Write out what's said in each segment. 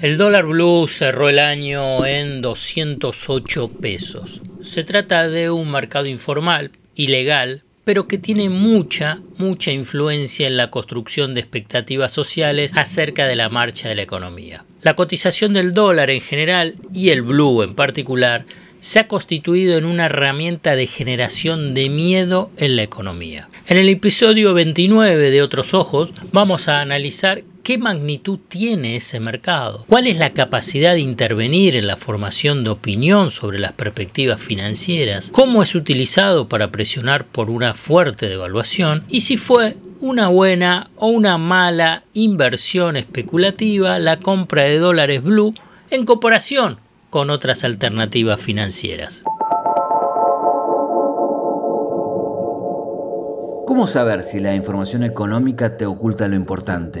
El dólar blue cerró el año en 208 pesos. Se trata de un mercado informal, ilegal, pero que tiene mucha, mucha influencia en la construcción de expectativas sociales acerca de la marcha de la economía. La cotización del dólar en general y el blue en particular se ha constituido en una herramienta de generación de miedo en la economía. En el episodio 29 de Otros Ojos vamos a analizar qué magnitud tiene ese mercado, cuál es la capacidad de intervenir en la formación de opinión sobre las perspectivas financieras, cómo es utilizado para presionar por una fuerte devaluación y si fue una buena o una mala inversión especulativa la compra de dólares blue en comparación con otras alternativas financieras. ¿Cómo saber si la información económica te oculta lo importante?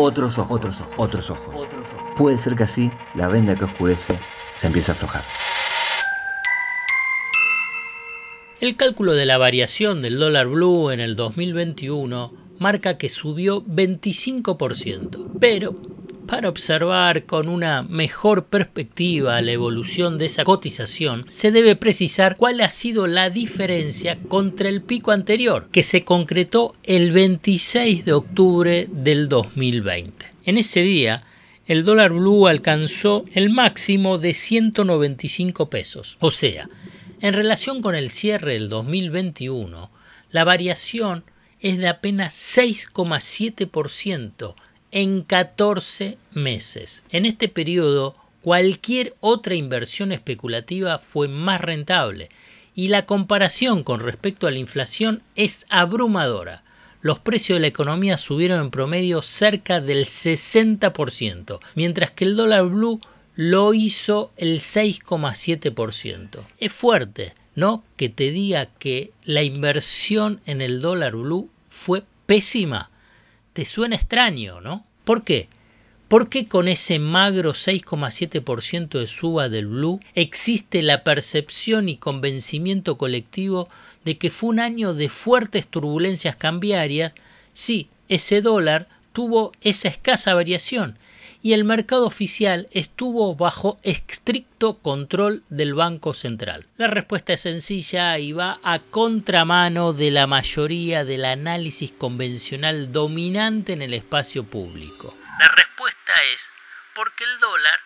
otros ojos, otros ojos, otros ojos. Puede ser que así la venda que oscurece se empiece a aflojar. El cálculo de la variación del dólar blue en el 2021 marca que subió 25%, pero para observar con una mejor perspectiva la evolución de esa cotización, se debe precisar cuál ha sido la diferencia contra el pico anterior, que se concretó el 26 de octubre del 2020. En ese día, el dólar blue alcanzó el máximo de 195 pesos. O sea, en relación con el cierre del 2021, la variación es de apenas 6,7% en 14 meses. En este periodo, cualquier otra inversión especulativa fue más rentable y la comparación con respecto a la inflación es abrumadora. Los precios de la economía subieron en promedio cerca del 60%, mientras que el dólar blue lo hizo el 6,7%. Es fuerte, ¿no? Que te diga que la inversión en el dólar blue fue pésima te suena extraño, ¿no? ¿Por qué? Porque con ese magro 6,7% de suba del blue existe la percepción y convencimiento colectivo de que fue un año de fuertes turbulencias cambiarias? Sí, ese dólar tuvo esa escasa variación y el mercado oficial estuvo bajo estricto control del Banco Central. La respuesta es sencilla y va a contramano de la mayoría del análisis convencional dominante en el espacio público. La respuesta es porque el dólar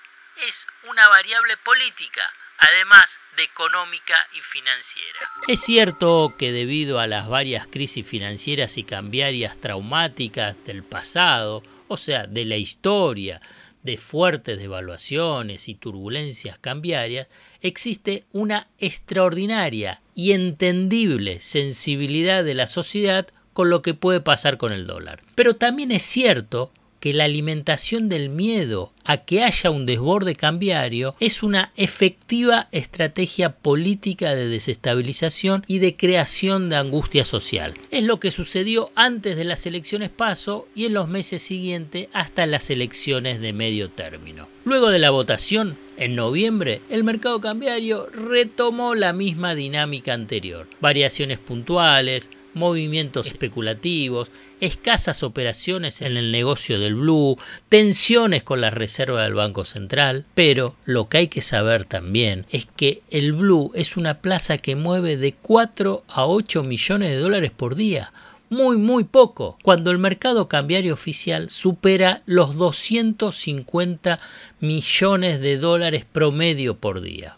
es una variable política, además de económica y financiera. Es cierto que debido a las varias crisis financieras y cambiarias traumáticas del pasado, o sea, de la historia, de fuertes devaluaciones y turbulencias cambiarias, existe una extraordinaria y entendible sensibilidad de la sociedad con lo que puede pasar con el dólar. Pero también es cierto que la alimentación del miedo a que haya un desborde cambiario es una efectiva estrategia política de desestabilización y de creación de angustia social. Es lo que sucedió antes de las elecciones paso y en los meses siguientes hasta las elecciones de medio término. Luego de la votación, en noviembre, el mercado cambiario retomó la misma dinámica anterior. Variaciones puntuales, movimientos especulativos, escasas operaciones en el negocio del blue, tensiones con la reserva del Banco Central, pero lo que hay que saber también es que el blue es una plaza que mueve de 4 a 8 millones de dólares por día. Muy, muy poco, cuando el mercado cambiario oficial supera los 250 millones de dólares promedio por día.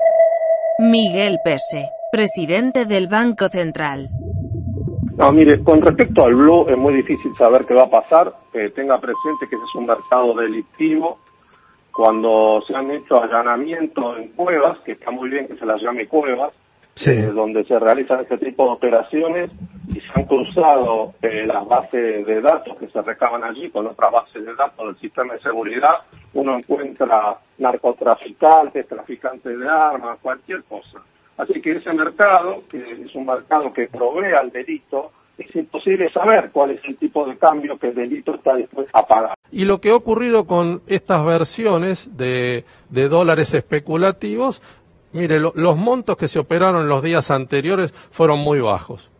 Miguel Pese, presidente del Banco Central. No, mire, con respecto al blue es muy difícil saber qué va a pasar. tenga presente que ese es un mercado delictivo. Cuando se han hecho allanamientos en cuevas, que está muy bien que se las llame cuevas, eh, donde se realizan este tipo de operaciones y se han cruzado eh, las bases de datos que se recaban allí con otras bases de datos del sistema de seguridad, uno encuentra narcotraficantes, traficantes de armas, cualquier cosa. Así que ese mercado, que es un mercado que provee al delito, es imposible saber cuál es el tipo de cambio que el delito está dispuesto a pagar. Y lo que ha ocurrido con estas versiones de, dólares especulativos, mire, los montos que se operaron en los días anteriores fueron muy bajos.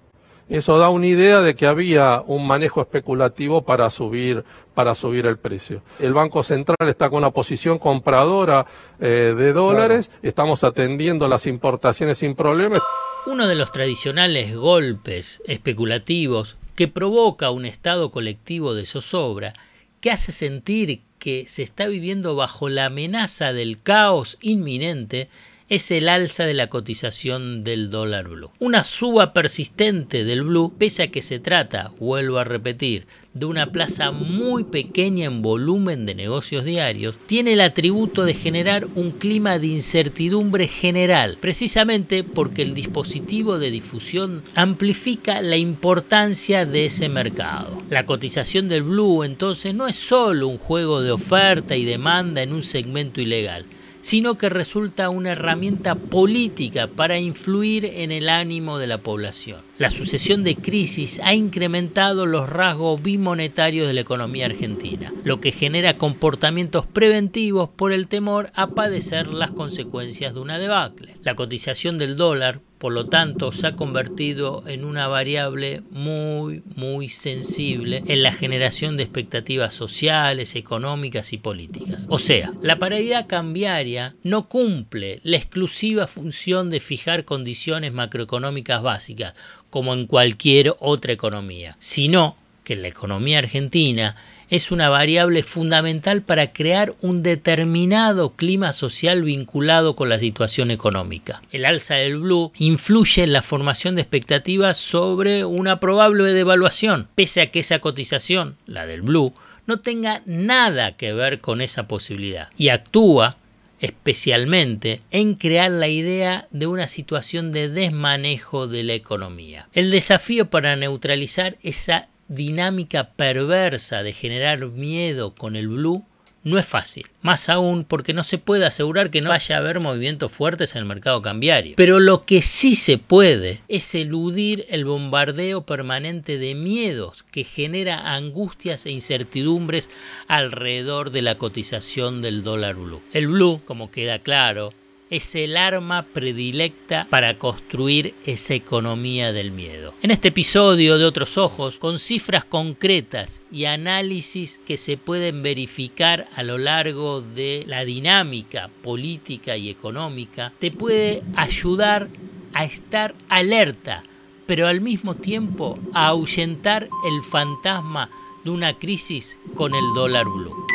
Eso da una idea de que había un manejo especulativo para subir, para subir el precio. El Banco Central está con una posición compradora eh, de dólares, estamos atendiendo las importaciones sin problemas. Uno de los tradicionales golpes especulativos que provoca un estado colectivo de zozobra, que hace sentir que se está viviendo bajo la amenaza del caos inminente, es el alza de la cotización del dólar blue. Una suba persistente del blue, pese a que se trata, vuelvo a repetir, de una plaza muy pequeña en volumen de negocios diarios, tiene el atributo de generar un clima de incertidumbre general, precisamente porque el dispositivo de difusión amplifica la importancia de ese mercado. La cotización del blue entonces no es solo un juego de oferta y demanda en un segmento ilegal, sino que resulta una herramienta política para influir en el ánimo de la población. La sucesión de crisis ha incrementado los rasgos bimonetarios de la economía argentina, lo que genera comportamientos preventivos por el temor a padecer las consecuencias de una debacle. La cotización del dólar por lo tanto, se ha convertido en una variable muy, muy sensible en la generación de expectativas sociales, económicas y políticas. O sea, la paridad cambiaria no cumple la exclusiva función de fijar condiciones macroeconómicas básicas, como en cualquier otra economía, sino que en la economía argentina es una variable fundamental para crear un determinado clima social vinculado con la situación económica. El alza del blue influye en la formación de expectativas sobre una probable devaluación, pese a que esa cotización, la del blue, no tenga nada que ver con esa posibilidad y actúa especialmente en crear la idea de una situación de desmanejo de la economía. El desafío para neutralizar esa dinámica perversa de generar miedo con el blue no es fácil, más aún porque no se puede asegurar que no vaya a haber movimientos fuertes en el mercado cambiario. Pero lo que sí se puede es eludir el bombardeo permanente de miedos que genera angustias e incertidumbres alrededor de la cotización del dólar blue. El blue, como queda claro, es el arma predilecta para construir esa economía del miedo. En este episodio de Otros Ojos, con cifras concretas y análisis que se pueden verificar a lo largo de la dinámica política y económica, te puede ayudar a estar alerta, pero al mismo tiempo a ahuyentar el fantasma de una crisis con el dólar blue.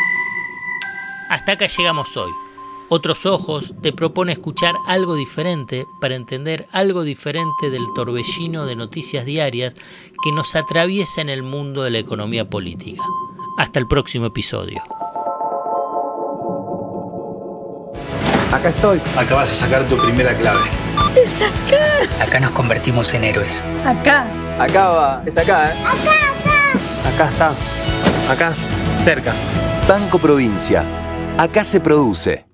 Hasta acá llegamos hoy. Otros ojos te propone escuchar algo diferente para entender algo diferente del torbellino de noticias diarias que nos atraviesa en el mundo de la economía política. Hasta el próximo episodio. Acá estoy. Acá vas a sacar tu primera clave. ¡Es acá! Acá nos convertimos en héroes. Acá. Acá va. Es acá, ¿eh? Acá, acá. Acá está. Acá. Cerca. Banco Provincia. Acá se produce.